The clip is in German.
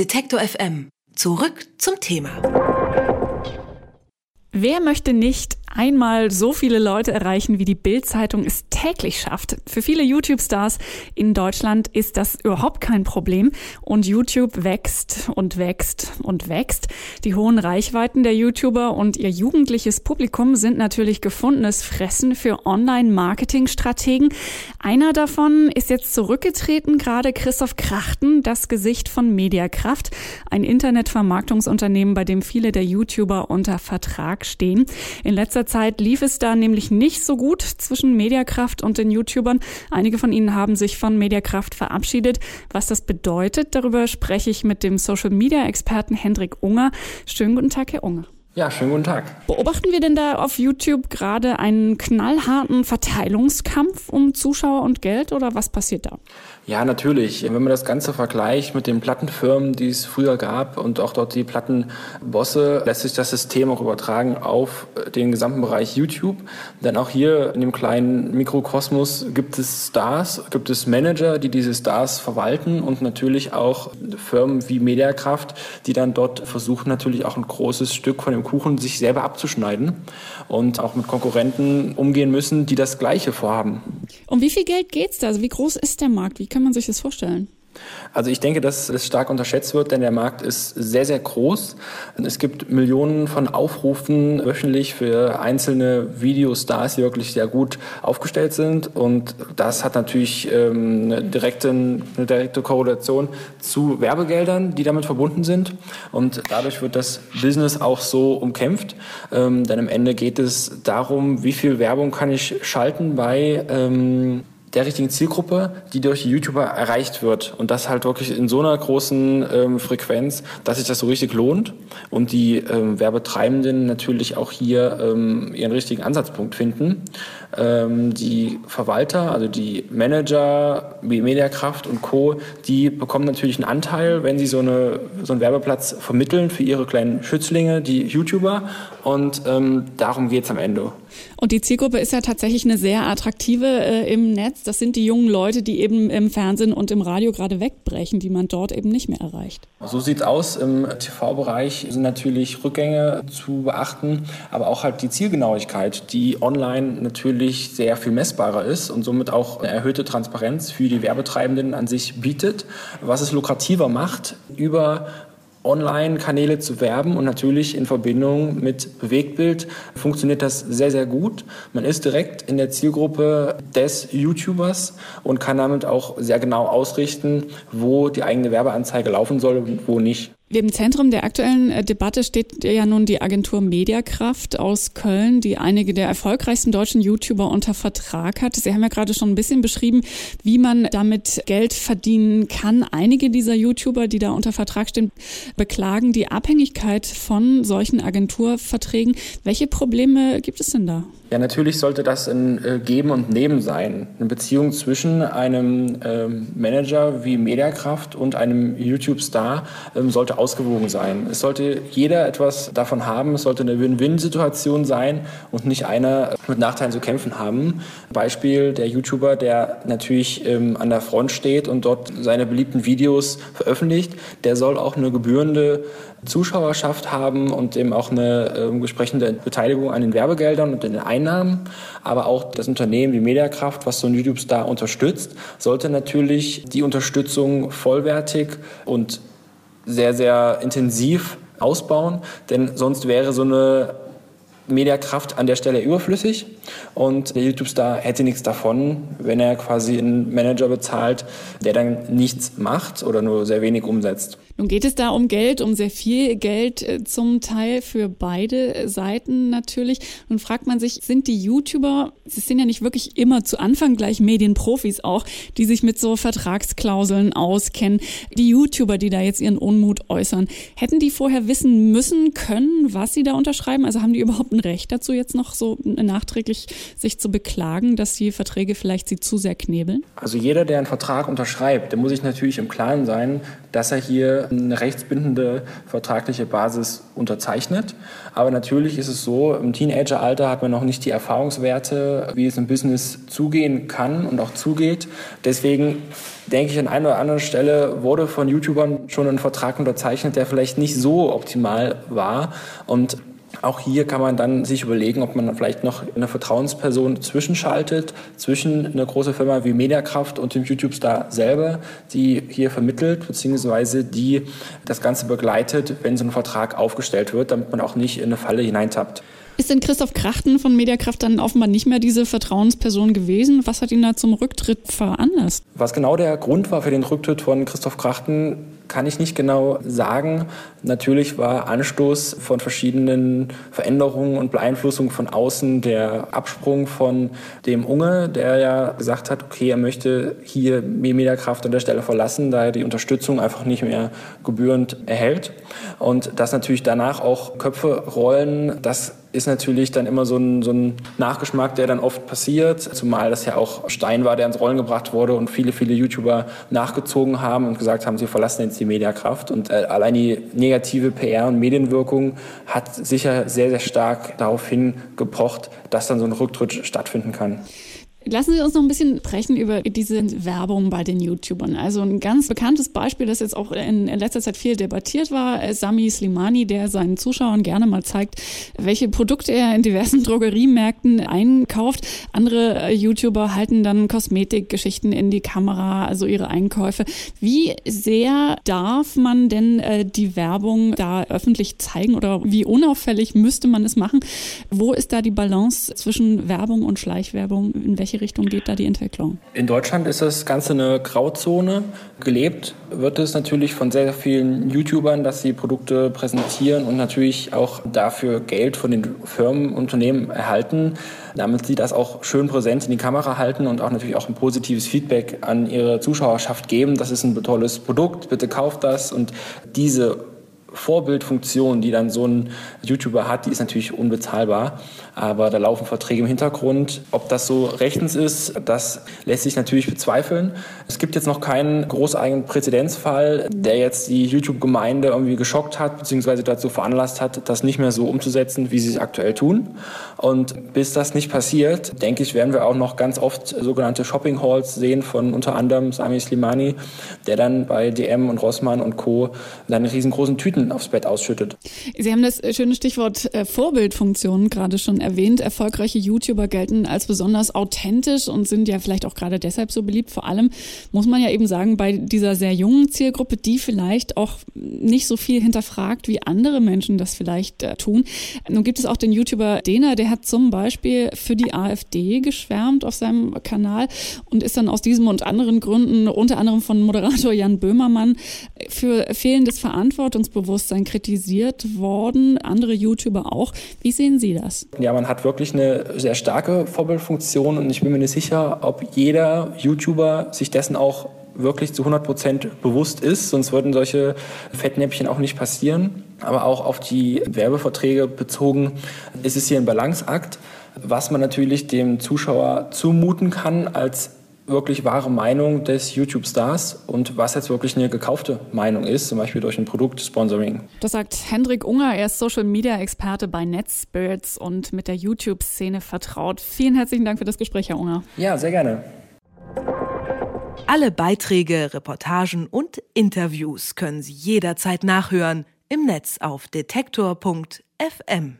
Detektor FM. Zurück zum Thema. Wer möchte nicht einmal so viele Leute erreichen, wie die Bild-Zeitung es täglich schafft. Für viele YouTube-Stars in Deutschland ist das überhaupt kein Problem und YouTube wächst und wächst und wächst. Die hohen Reichweiten der YouTuber und ihr jugendliches Publikum sind natürlich gefundenes Fressen für Online-Marketing-Strategen. Einer davon ist jetzt zurückgetreten, gerade Christoph Krachten, das Gesicht von Mediakraft, ein Internetvermarktungsunternehmen, bei dem viele der YouTuber unter Vertrag stehen. In letzter letzter Zeit lief es da nämlich nicht so gut zwischen Mediakraft und den YouTubern. Einige von ihnen haben sich von Mediakraft verabschiedet. Was das bedeutet, darüber spreche ich mit dem Social Media Experten Hendrik Unger. Schönen guten Tag, Herr Unger. Ja, schönen guten Tag. Beobachten wir denn da auf YouTube gerade einen knallharten Verteilungskampf um Zuschauer und Geld oder was passiert da? Ja, natürlich. Wenn man das Ganze vergleicht mit den Plattenfirmen, die es früher gab und auch dort die Plattenbosse, lässt sich das System auch übertragen auf den gesamten Bereich YouTube. Denn auch hier in dem kleinen Mikrokosmos gibt es Stars, gibt es Manager, die diese Stars verwalten und natürlich auch Firmen wie Mediakraft, die dann dort versuchen natürlich auch ein großes Stück von dem Kuchen sich selber abzuschneiden und auch mit Konkurrenten umgehen müssen, die das Gleiche vorhaben. Um wie viel Geld geht's da? Also wie groß ist der Markt? Wie kann man sich das vorstellen? Also ich denke, dass es stark unterschätzt wird, denn der Markt ist sehr, sehr groß. Es gibt Millionen von Aufrufen wöchentlich für einzelne Videostars, die wirklich sehr gut aufgestellt sind. Und das hat natürlich ähm, eine, direkte, eine direkte Korrelation zu Werbegeldern, die damit verbunden sind. Und dadurch wird das Business auch so umkämpft. Ähm, denn am Ende geht es darum, wie viel Werbung kann ich schalten bei ähm, der richtigen Zielgruppe, die durch die YouTuber erreicht wird. Und das halt wirklich in so einer großen ähm, Frequenz, dass sich das so richtig lohnt und die ähm, Werbetreibenden natürlich auch hier ähm, ihren richtigen Ansatzpunkt finden. Ähm, die Verwalter, also die Manager wie Mediakraft und Co., die bekommen natürlich einen Anteil, wenn sie so, eine, so einen Werbeplatz vermitteln für ihre kleinen Schützlinge, die YouTuber. Und ähm, darum geht's am Ende. Und die Zielgruppe ist ja tatsächlich eine sehr attraktive äh, im Netz. Das sind die jungen Leute, die eben im Fernsehen und im Radio gerade wegbrechen, die man dort eben nicht mehr erreicht. So sieht's aus. Im TV-Bereich sind natürlich Rückgänge zu beachten, aber auch halt die Zielgenauigkeit, die online natürlich sehr viel messbarer ist und somit auch eine erhöhte Transparenz für die Werbetreibenden an sich bietet, was es lukrativer macht, über Online-Kanäle zu werben und natürlich in Verbindung mit Bewegtbild funktioniert das sehr, sehr gut. Man ist direkt in der Zielgruppe des YouTubers und kann damit auch sehr genau ausrichten, wo die eigene Werbeanzeige laufen soll und wo nicht. Im Zentrum der aktuellen äh, Debatte steht ja nun die Agentur Mediakraft aus Köln, die einige der erfolgreichsten deutschen YouTuber unter Vertrag hat. Sie haben ja gerade schon ein bisschen beschrieben, wie man damit Geld verdienen kann. Einige dieser YouTuber, die da unter Vertrag stehen, beklagen die Abhängigkeit von solchen Agenturverträgen. Welche Probleme gibt es denn da? Ja, natürlich sollte das ein äh, Geben und Nehmen sein. Eine Beziehung zwischen einem ähm, Manager wie Mediakraft und einem YouTube-Star ähm, sollte ausgewogen sein. Es sollte jeder etwas davon haben. Es sollte eine Win-Win-Situation sein und nicht einer mit Nachteilen zu kämpfen haben. Beispiel der YouTuber, der natürlich ähm, an der Front steht und dort seine beliebten Videos veröffentlicht, der soll auch eine gebührende Zuschauerschaft haben und eben auch eine äh, entsprechende Beteiligung an den Werbegeldern und den Einnahmen. Aber auch das Unternehmen, die Mediakraft, was so ein YouTube-Star unterstützt, sollte natürlich die Unterstützung vollwertig und sehr, sehr intensiv ausbauen, denn sonst wäre so eine Mediakraft an der Stelle überflüssig und der YouTube-Star hätte nichts davon, wenn er quasi einen Manager bezahlt, der dann nichts macht oder nur sehr wenig umsetzt. Nun geht es da um Geld, um sehr viel Geld äh, zum Teil für beide Seiten natürlich. Nun fragt man sich, sind die YouTuber, sie sind ja nicht wirklich immer zu Anfang gleich Medienprofis auch, die sich mit so Vertragsklauseln auskennen. Die YouTuber, die da jetzt ihren Unmut äußern, hätten die vorher wissen müssen können, was sie da unterschreiben? Also haben die überhaupt ein Recht dazu, jetzt noch so nachträglich sich zu beklagen, dass die Verträge vielleicht sie zu sehr knebeln? Also jeder, der einen Vertrag unterschreibt, der muss sich natürlich im Klaren sein, dass er hier eine rechtsbindende vertragliche Basis unterzeichnet. Aber natürlich ist es so, im Teenageralter hat man noch nicht die Erfahrungswerte, wie es im Business zugehen kann und auch zugeht. Deswegen denke ich, an einer oder anderen Stelle wurde von YouTubern schon ein Vertrag unterzeichnet, der vielleicht nicht so optimal war. Und auch hier kann man dann sich überlegen, ob man vielleicht noch eine Vertrauensperson zwischenschaltet, zwischen einer großen Firma wie Mediakraft und dem YouTube-Star selber, die hier vermittelt, beziehungsweise die das Ganze begleitet, wenn so ein Vertrag aufgestellt wird, damit man auch nicht in eine Falle hineintappt. Ist denn Christoph Krachten von Mediakraft dann offenbar nicht mehr diese Vertrauensperson gewesen? Was hat ihn da zum Rücktritt veranlasst? Was genau der Grund war für den Rücktritt von Christoph Krachten, kann ich nicht genau sagen. Natürlich war Anstoß von verschiedenen Veränderungen und Beeinflussungen von außen der Absprung von dem Unge, der ja gesagt hat, okay, er möchte hier Mediakraft an der Stelle verlassen, da er die Unterstützung einfach nicht mehr gebührend erhält. Und dass natürlich danach auch Köpfe rollen, das ist natürlich dann immer so ein, so ein Nachgeschmack, der dann oft passiert, zumal das ja auch Stein war, der ins Rollen gebracht wurde und viele, viele YouTuber nachgezogen haben und gesagt haben, sie verlassen jetzt die Mediakraft. Und äh, allein die negative PR und Medienwirkung hat sicher sehr, sehr stark darauf hingepocht, dass dann so ein Rücktritt stattfinden kann. Lassen Sie uns noch ein bisschen sprechen über diese Werbung bei den YouTubern. Also ein ganz bekanntes Beispiel, das jetzt auch in letzter Zeit viel debattiert war, Sami Slimani, der seinen Zuschauern gerne mal zeigt, welche Produkte er in diversen Drogeriemärkten einkauft. Andere äh, YouTuber halten dann Kosmetikgeschichten in die Kamera, also ihre Einkäufe. Wie sehr darf man denn äh, die Werbung da öffentlich zeigen oder wie unauffällig müsste man es machen? Wo ist da die Balance zwischen Werbung und Schleichwerbung? In welche Richtung geht da die Entwicklung? In Deutschland ist das Ganze eine Grauzone. Gelebt wird es natürlich von sehr vielen YouTubern, dass sie Produkte präsentieren und natürlich auch dafür Geld von den Firmen, Unternehmen erhalten, damit sie das auch schön präsent in die Kamera halten und auch natürlich auch ein positives Feedback an ihre Zuschauerschaft geben. Das ist ein tolles Produkt, bitte kauft das und diese Vorbildfunktion, die dann so ein YouTuber hat, die ist natürlich unbezahlbar. Aber da laufen Verträge im Hintergrund. Ob das so rechtens ist, das lässt sich natürlich bezweifeln. Es gibt jetzt noch keinen großeigenen Präzedenzfall, der jetzt die YouTube-Gemeinde irgendwie geschockt hat, beziehungsweise dazu veranlasst hat, das nicht mehr so umzusetzen, wie sie es aktuell tun. Und bis das nicht passiert, denke ich, werden wir auch noch ganz oft sogenannte Shopping Halls sehen von unter anderem Sami Slimani, der dann bei DM und Rossmann und Co. seine riesengroßen Tüten Tüten aufs Bett ausschüttet. Sie haben das schöne Stichwort äh, Vorbildfunktion gerade schon erwähnt. Erfolgreiche YouTuber gelten als besonders authentisch und sind ja vielleicht auch gerade deshalb so beliebt. Vor allem muss man ja eben sagen, bei dieser sehr jungen Zielgruppe, die vielleicht auch nicht so viel hinterfragt, wie andere Menschen das vielleicht äh, tun. Nun gibt es auch den YouTuber Dena, der hat zum Beispiel für die AfD geschwärmt auf seinem Kanal und ist dann aus diesem und anderen Gründen, unter anderem von Moderator Jan Böhmermann, für fehlendes Verantwortungsbewusstsein Selbstbewusstsein kritisiert worden, andere YouTuber auch. Wie sehen Sie das? Ja, man hat wirklich eine sehr starke Vorbildfunktion und ich bin mir nicht sicher, ob jeder YouTuber sich dessen auch wirklich zu 100 Prozent bewusst ist, sonst würden solche Fettnäpfchen auch nicht passieren. Aber auch auf die Werbeverträge bezogen ist es hier ein Balanceakt, was man natürlich dem Zuschauer zumuten kann als wirklich wahre Meinung des YouTube-Stars und was jetzt wirklich eine gekaufte Meinung ist, zum Beispiel durch ein Produktsponsoring. Das sagt Hendrik Unger, er ist Social-Media-Experte bei NetSpirits und mit der YouTube-Szene vertraut. Vielen herzlichen Dank für das Gespräch, Herr Unger. Ja, sehr gerne. Alle Beiträge, Reportagen und Interviews können Sie jederzeit nachhören im Netz auf detektor.fm.